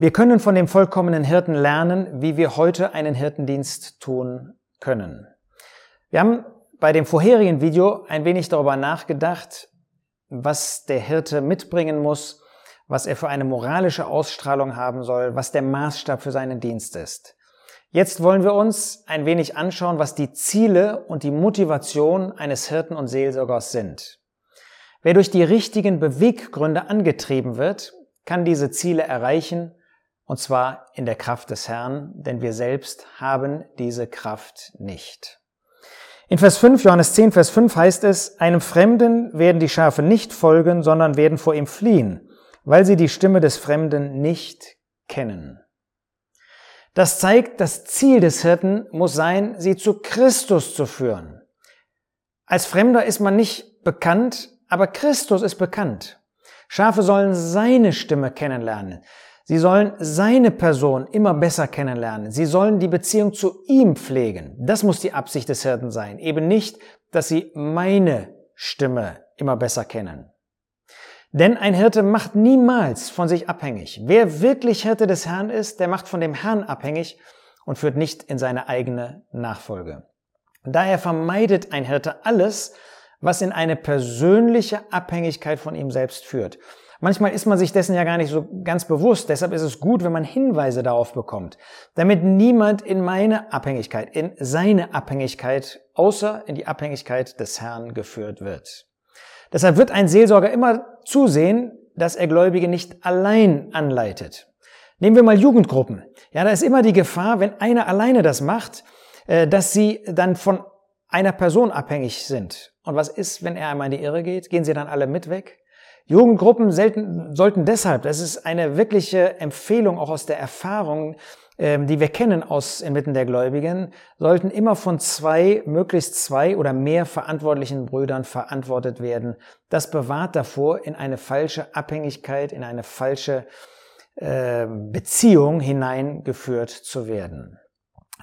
Wir können von dem vollkommenen Hirten lernen, wie wir heute einen Hirtendienst tun können. Wir haben bei dem vorherigen Video ein wenig darüber nachgedacht, was der Hirte mitbringen muss, was er für eine moralische Ausstrahlung haben soll, was der Maßstab für seinen Dienst ist. Jetzt wollen wir uns ein wenig anschauen, was die Ziele und die Motivation eines Hirten und Seelsorgers sind. Wer durch die richtigen Beweggründe angetrieben wird, kann diese Ziele erreichen, und zwar in der Kraft des Herrn, denn wir selbst haben diese Kraft nicht. In Vers 5, Johannes 10, Vers 5 heißt es, einem Fremden werden die Schafe nicht folgen, sondern werden vor ihm fliehen, weil sie die Stimme des Fremden nicht kennen. Das zeigt, das Ziel des Hirten muss sein, sie zu Christus zu führen. Als Fremder ist man nicht bekannt, aber Christus ist bekannt. Schafe sollen seine Stimme kennenlernen. Sie sollen seine Person immer besser kennenlernen. Sie sollen die Beziehung zu ihm pflegen. Das muss die Absicht des Hirten sein. Eben nicht, dass sie meine Stimme immer besser kennen. Denn ein Hirte macht niemals von sich abhängig. Wer wirklich Hirte des Herrn ist, der macht von dem Herrn abhängig und führt nicht in seine eigene Nachfolge. Daher vermeidet ein Hirte alles, was in eine persönliche Abhängigkeit von ihm selbst führt. Manchmal ist man sich dessen ja gar nicht so ganz bewusst. Deshalb ist es gut, wenn man Hinweise darauf bekommt, damit niemand in meine Abhängigkeit, in seine Abhängigkeit, außer in die Abhängigkeit des Herrn geführt wird. Deshalb wird ein Seelsorger immer zusehen, dass er Gläubige nicht allein anleitet. Nehmen wir mal Jugendgruppen. Ja, da ist immer die Gefahr, wenn einer alleine das macht, äh, dass sie dann von einer Person abhängig sind. Und was ist, wenn er einmal in die Irre geht? Gehen sie dann alle mit weg? Jugendgruppen selten, sollten deshalb, das ist eine wirkliche Empfehlung auch aus der Erfahrung, ähm, die wir kennen aus inmitten der Gläubigen, sollten immer von zwei, möglichst zwei oder mehr verantwortlichen Brüdern verantwortet werden. Das bewahrt davor, in eine falsche Abhängigkeit, in eine falsche äh, Beziehung hineingeführt zu werden.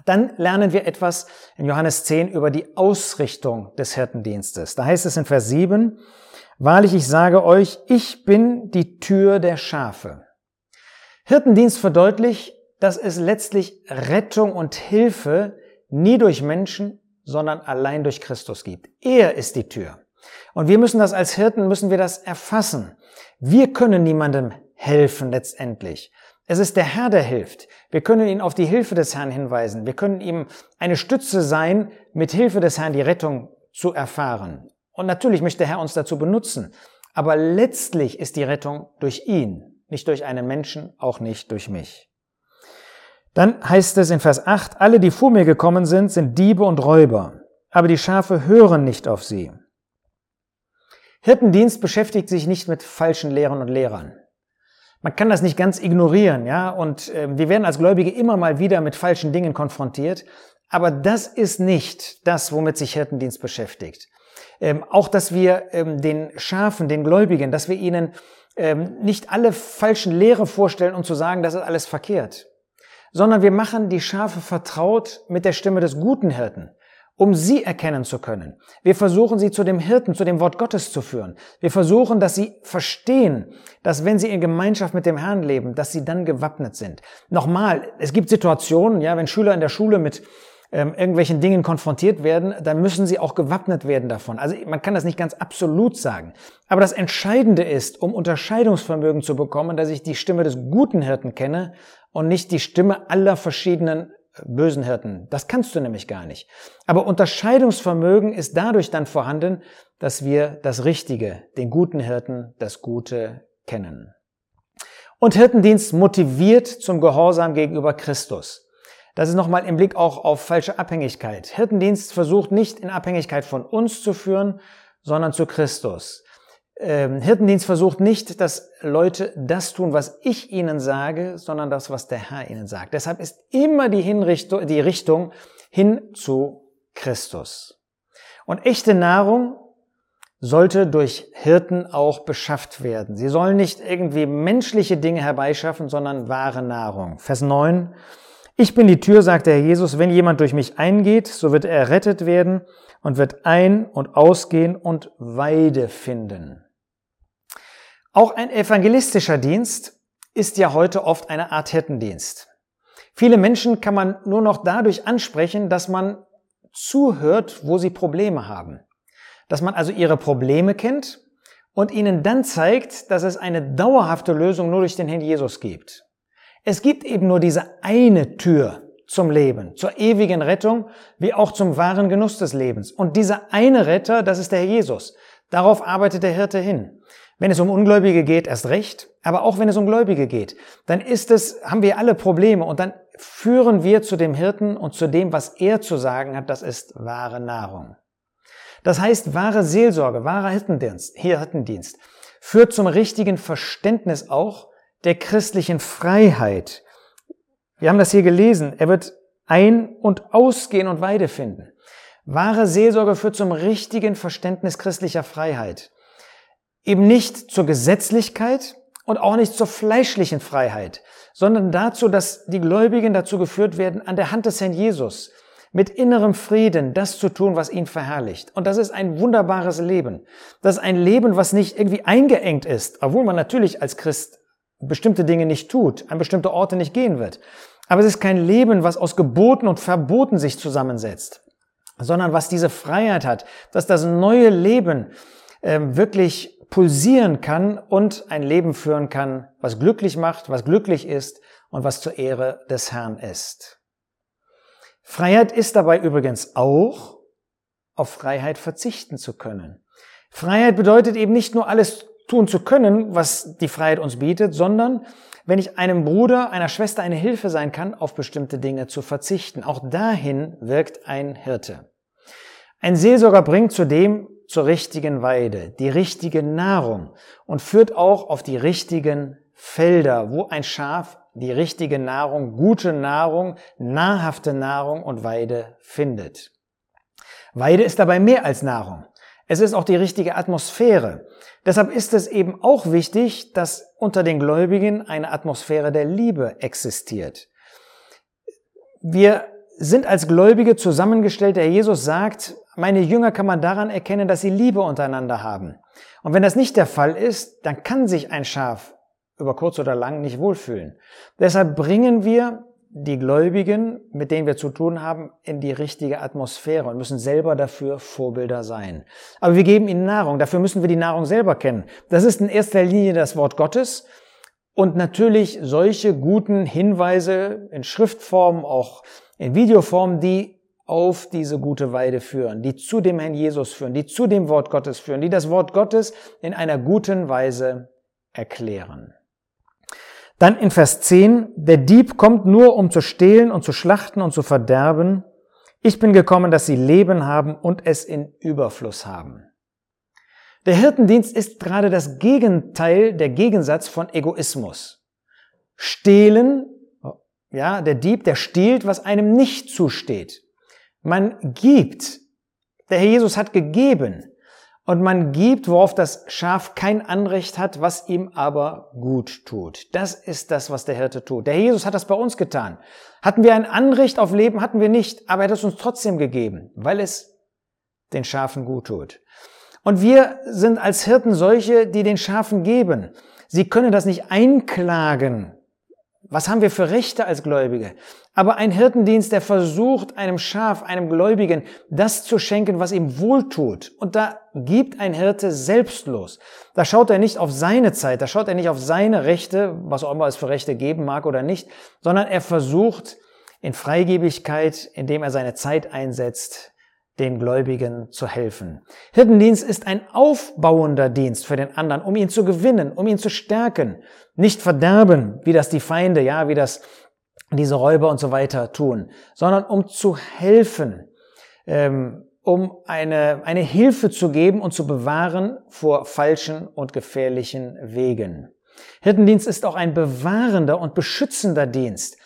Dann lernen wir etwas in Johannes 10 über die Ausrichtung des Hirtendienstes. Da heißt es in Vers 7, Wahrlich, ich sage euch, ich bin die Tür der Schafe. Hirtendienst verdeutlicht, dass es letztlich Rettung und Hilfe nie durch Menschen, sondern allein durch Christus gibt. Er ist die Tür. Und wir müssen das als Hirten, müssen wir das erfassen. Wir können niemandem helfen letztendlich. Es ist der Herr, der hilft. Wir können ihn auf die Hilfe des Herrn hinweisen. Wir können ihm eine Stütze sein, mit Hilfe des Herrn die Rettung zu erfahren. Und natürlich möchte der Herr uns dazu benutzen. Aber letztlich ist die Rettung durch ihn, nicht durch einen Menschen, auch nicht durch mich. Dann heißt es in Vers 8, alle, die vor mir gekommen sind, sind Diebe und Räuber, aber die Schafe hören nicht auf sie. Hirtendienst beschäftigt sich nicht mit falschen Lehrern und Lehrern. Man kann das nicht ganz ignorieren, ja, und äh, wir werden als Gläubige immer mal wieder mit falschen Dingen konfrontiert, aber das ist nicht das, womit sich Hirtendienst beschäftigt. Ähm, auch, dass wir ähm, den Schafen, den Gläubigen, dass wir ihnen ähm, nicht alle falschen Lehre vorstellen, um zu sagen, das ist alles verkehrt, sondern wir machen die Schafe vertraut mit der Stimme des guten Hirten, um sie erkennen zu können. Wir versuchen sie zu dem Hirten, zu dem Wort Gottes zu führen. Wir versuchen, dass sie verstehen, dass wenn sie in Gemeinschaft mit dem Herrn leben, dass sie dann gewappnet sind. Nochmal, es gibt Situationen, ja, wenn Schüler in der Schule mit ähm, irgendwelchen Dingen konfrontiert werden, dann müssen sie auch gewappnet werden davon. Also man kann das nicht ganz absolut sagen. Aber das Entscheidende ist, um Unterscheidungsvermögen zu bekommen, dass ich die Stimme des guten Hirten kenne und nicht die Stimme aller verschiedenen äh, bösen Hirten. Das kannst du nämlich gar nicht. Aber Unterscheidungsvermögen ist dadurch dann vorhanden, dass wir das Richtige, den guten Hirten, das Gute kennen. Und Hirtendienst motiviert zum Gehorsam gegenüber Christus. Das ist nochmal im Blick auch auf falsche Abhängigkeit. Hirtendienst versucht nicht in Abhängigkeit von uns zu führen, sondern zu Christus. Ähm, Hirtendienst versucht nicht, dass Leute das tun, was ich ihnen sage, sondern das, was der Herr ihnen sagt. Deshalb ist immer die, Hinrichtung, die Richtung hin zu Christus. Und echte Nahrung sollte durch Hirten auch beschafft werden. Sie sollen nicht irgendwie menschliche Dinge herbeischaffen, sondern wahre Nahrung. Vers 9. Ich bin die Tür, sagt der Herr Jesus, wenn jemand durch mich eingeht, so wird er errettet werden und wird ein- und ausgehen und Weide finden. Auch ein evangelistischer Dienst ist ja heute oft eine Art Hirtendienst. Viele Menschen kann man nur noch dadurch ansprechen, dass man zuhört, wo sie Probleme haben. Dass man also ihre Probleme kennt und ihnen dann zeigt, dass es eine dauerhafte Lösung nur durch den Herrn Jesus gibt. Es gibt eben nur diese eine Tür zum Leben, zur ewigen Rettung, wie auch zum wahren Genuss des Lebens. Und dieser eine Retter, das ist der Herr Jesus. Darauf arbeitet der Hirte hin. Wenn es um Ungläubige geht, erst recht, aber auch wenn es um Gläubige geht, dann ist es, haben wir alle Probleme und dann führen wir zu dem Hirten und zu dem, was er zu sagen hat, das ist wahre Nahrung. Das heißt, wahre Seelsorge, wahrer Hirtendienst, hier Hirtendienst, führt zum richtigen Verständnis auch der christlichen Freiheit. Wir haben das hier gelesen. Er wird ein- und ausgehen und Weide finden. Wahre Seelsorge führt zum richtigen Verständnis christlicher Freiheit. Eben nicht zur Gesetzlichkeit und auch nicht zur fleischlichen Freiheit, sondern dazu, dass die Gläubigen dazu geführt werden, an der Hand des Herrn Jesus mit innerem Frieden das zu tun, was ihn verherrlicht. Und das ist ein wunderbares Leben. Das ist ein Leben, was nicht irgendwie eingeengt ist, obwohl man natürlich als Christ bestimmte Dinge nicht tut, an bestimmte Orte nicht gehen wird. Aber es ist kein Leben, was aus Geboten und Verboten sich zusammensetzt, sondern was diese Freiheit hat, dass das neue Leben äh, wirklich pulsieren kann und ein Leben führen kann, was glücklich macht, was glücklich ist und was zur Ehre des Herrn ist. Freiheit ist dabei übrigens auch, auf Freiheit verzichten zu können. Freiheit bedeutet eben nicht nur alles tun zu können, was die Freiheit uns bietet, sondern wenn ich einem Bruder, einer Schwester eine Hilfe sein kann, auf bestimmte Dinge zu verzichten. Auch dahin wirkt ein Hirte. Ein Seelsorger bringt zudem zur richtigen Weide, die richtige Nahrung und führt auch auf die richtigen Felder, wo ein Schaf die richtige Nahrung, gute Nahrung, nahrhafte Nahrung und Weide findet. Weide ist dabei mehr als Nahrung. Es ist auch die richtige Atmosphäre. Deshalb ist es eben auch wichtig, dass unter den Gläubigen eine Atmosphäre der Liebe existiert. Wir sind als Gläubige zusammengestellt. Der Jesus sagt, meine Jünger kann man daran erkennen, dass sie Liebe untereinander haben. Und wenn das nicht der Fall ist, dann kann sich ein Schaf über kurz oder lang nicht wohlfühlen. Deshalb bringen wir die Gläubigen, mit denen wir zu tun haben, in die richtige Atmosphäre und müssen selber dafür Vorbilder sein. Aber wir geben ihnen Nahrung. Dafür müssen wir die Nahrung selber kennen. Das ist in erster Linie das Wort Gottes und natürlich solche guten Hinweise in Schriftform, auch in Videoform, die auf diese gute Weide führen, die zu dem Herrn Jesus führen, die zu dem Wort Gottes führen, die das Wort Gottes in einer guten Weise erklären. Dann in Vers 10, der Dieb kommt nur, um zu stehlen und zu schlachten und zu verderben. Ich bin gekommen, dass sie Leben haben und es in Überfluss haben. Der Hirtendienst ist gerade das Gegenteil, der Gegensatz von Egoismus. Stehlen, ja, der Dieb, der stiehlt, was einem nicht zusteht. Man gibt. Der Herr Jesus hat gegeben und man gibt, worauf das Schaf kein Anrecht hat, was ihm aber gut tut. Das ist das, was der Hirte tut. Der Jesus hat das bei uns getan. Hatten wir ein Anrecht auf Leben? Hatten wir nicht, aber er hat es uns trotzdem gegeben, weil es den Schafen gut tut. Und wir sind als Hirten solche, die den Schafen geben. Sie können das nicht einklagen, was haben wir für Rechte als Gläubige? Aber ein Hirtendienst, der versucht, einem Schaf, einem Gläubigen, das zu schenken, was ihm wohltut. Und da gibt ein Hirte selbstlos. Da schaut er nicht auf seine Zeit, da schaut er nicht auf seine Rechte, was auch immer es für Rechte geben mag oder nicht, sondern er versucht in Freigebigkeit, indem er seine Zeit einsetzt, den Gläubigen zu helfen. Hirtendienst ist ein aufbauender Dienst für den anderen, um ihn zu gewinnen, um ihn zu stärken, nicht verderben, wie das die Feinde, ja, wie das diese Räuber und so weiter tun, sondern um zu helfen, ähm, um eine, eine Hilfe zu geben und zu bewahren vor falschen und gefährlichen Wegen. Hirtendienst ist auch ein bewahrender und beschützender Dienst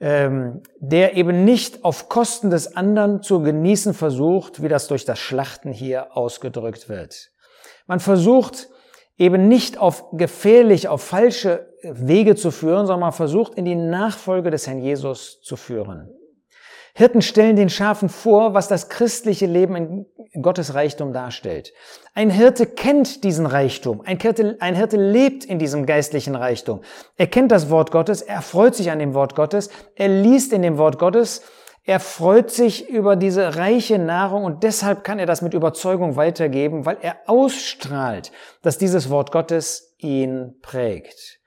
ähm, der eben nicht auf Kosten des anderen zu genießen versucht, wie das durch das Schlachten hier ausgedrückt wird. Man versucht eben nicht auf gefährlich, auf falsche Wege zu führen, sondern man versucht in die Nachfolge des Herrn Jesus zu führen. Hirten stellen den Schafen vor, was das christliche Leben in Gottes Reichtum darstellt. Ein Hirte kennt diesen Reichtum. Ein Hirte, ein Hirte lebt in diesem geistlichen Reichtum. Er kennt das Wort Gottes, er freut sich an dem Wort Gottes, er liest in dem Wort Gottes, er freut sich über diese reiche Nahrung und deshalb kann er das mit Überzeugung weitergeben, weil er ausstrahlt, dass dieses Wort Gottes ihn prägt.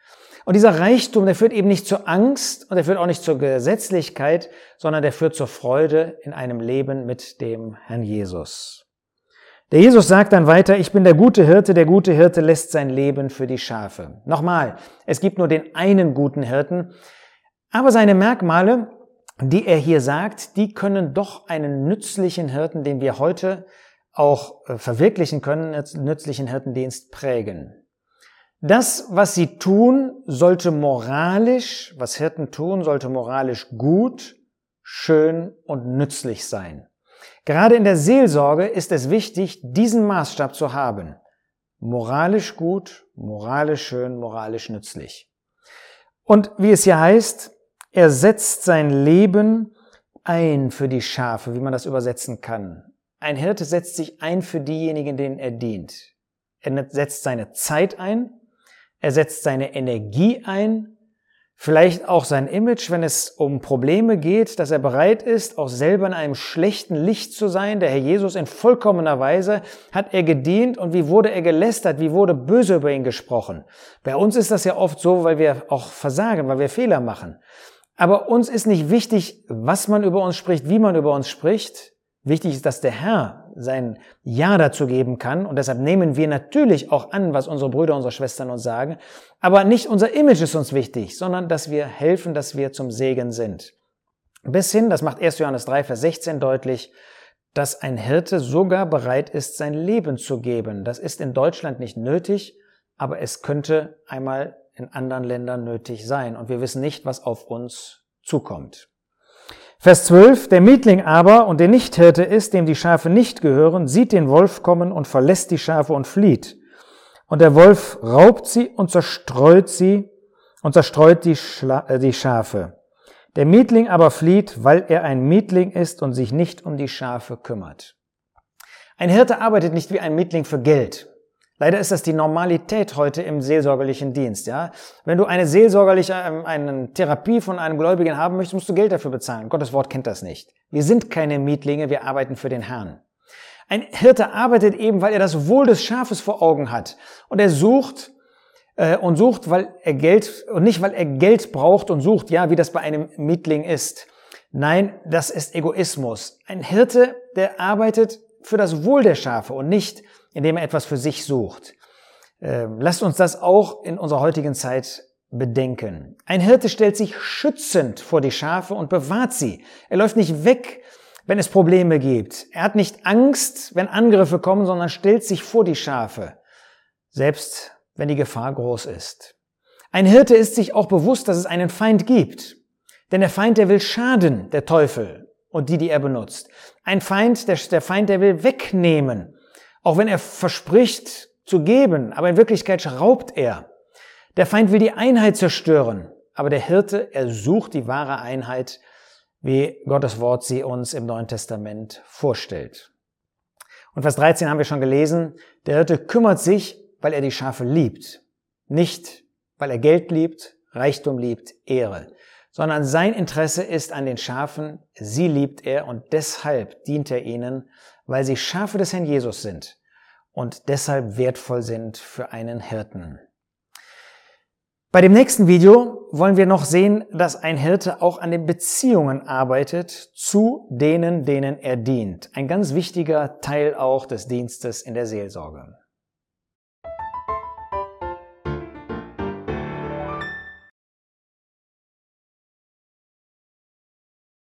Und dieser Reichtum, der führt eben nicht zur Angst und der führt auch nicht zur Gesetzlichkeit, sondern der führt zur Freude in einem Leben mit dem Herrn Jesus. Der Jesus sagt dann weiter, ich bin der gute Hirte, der gute Hirte lässt sein Leben für die Schafe. Nochmal, es gibt nur den einen guten Hirten, aber seine Merkmale, die er hier sagt, die können doch einen nützlichen Hirten, den wir heute auch äh, verwirklichen können, nützlichen Hirtendienst prägen. Das, was sie tun, sollte moralisch, was Hirten tun, sollte moralisch gut, schön und nützlich sein. Gerade in der Seelsorge ist es wichtig, diesen Maßstab zu haben. Moralisch gut, moralisch schön, moralisch nützlich. Und wie es hier heißt, er setzt sein Leben ein für die Schafe, wie man das übersetzen kann. Ein Hirte setzt sich ein für diejenigen, denen er dient. Er setzt seine Zeit ein, er setzt seine Energie ein, vielleicht auch sein Image, wenn es um Probleme geht, dass er bereit ist, auch selber in einem schlechten Licht zu sein. Der Herr Jesus in vollkommener Weise hat er gedient und wie wurde er gelästert, wie wurde böse über ihn gesprochen. Bei uns ist das ja oft so, weil wir auch versagen, weil wir Fehler machen. Aber uns ist nicht wichtig, was man über uns spricht, wie man über uns spricht. Wichtig ist, dass der Herr sein Ja dazu geben kann. Und deshalb nehmen wir natürlich auch an, was unsere Brüder, unsere Schwestern uns sagen. Aber nicht unser Image ist uns wichtig, sondern dass wir helfen, dass wir zum Segen sind. Bis hin, das macht 1. Johannes 3, Vers 16 deutlich, dass ein Hirte sogar bereit ist, sein Leben zu geben. Das ist in Deutschland nicht nötig, aber es könnte einmal in anderen Ländern nötig sein. Und wir wissen nicht, was auf uns zukommt. Vers 12, der Mietling aber und der Nichthirte ist, dem die Schafe nicht gehören, sieht den Wolf kommen und verlässt die Schafe und flieht. Und der Wolf raubt sie und zerstreut sie und zerstreut die, Schla äh, die Schafe. Der Mietling aber flieht, weil er ein Mietling ist und sich nicht um die Schafe kümmert. Ein Hirte arbeitet nicht wie ein Mietling für Geld. Leider ist das die Normalität heute im seelsorgerlichen Dienst, ja. Wenn du eine seelsorgerliche, ähm, eine Therapie von einem Gläubigen haben möchtest, musst du Geld dafür bezahlen. Gottes Wort kennt das nicht. Wir sind keine Mietlinge, wir arbeiten für den Herrn. Ein Hirte arbeitet eben, weil er das Wohl des Schafes vor Augen hat. Und er sucht, äh, und sucht, weil er Geld, und nicht weil er Geld braucht und sucht, ja, wie das bei einem Mietling ist. Nein, das ist Egoismus. Ein Hirte, der arbeitet für das Wohl der Schafe und nicht indem er etwas für sich sucht. Ähm, lasst uns das auch in unserer heutigen Zeit bedenken. Ein Hirte stellt sich schützend vor die Schafe und bewahrt sie. Er läuft nicht weg, wenn es Probleme gibt. Er hat nicht Angst, wenn Angriffe kommen, sondern stellt sich vor die Schafe, selbst wenn die Gefahr groß ist. Ein Hirte ist sich auch bewusst, dass es einen Feind gibt. Denn der Feind, der will schaden, der Teufel und die, die er benutzt. Ein Feind, der, der Feind, der will wegnehmen. Auch wenn er verspricht zu geben, aber in Wirklichkeit raubt er. Der Feind will die Einheit zerstören, aber der Hirte, er sucht die wahre Einheit, wie Gottes Wort sie uns im Neuen Testament vorstellt. Und Vers 13 haben wir schon gelesen, der Hirte kümmert sich, weil er die Schafe liebt. Nicht, weil er Geld liebt, Reichtum liebt, Ehre, sondern sein Interesse ist an den Schafen, sie liebt er und deshalb dient er ihnen, weil sie Schafe des Herrn Jesus sind und deshalb wertvoll sind für einen Hirten. Bei dem nächsten Video wollen wir noch sehen, dass ein Hirte auch an den Beziehungen arbeitet zu denen, denen er dient. Ein ganz wichtiger Teil auch des Dienstes in der Seelsorge.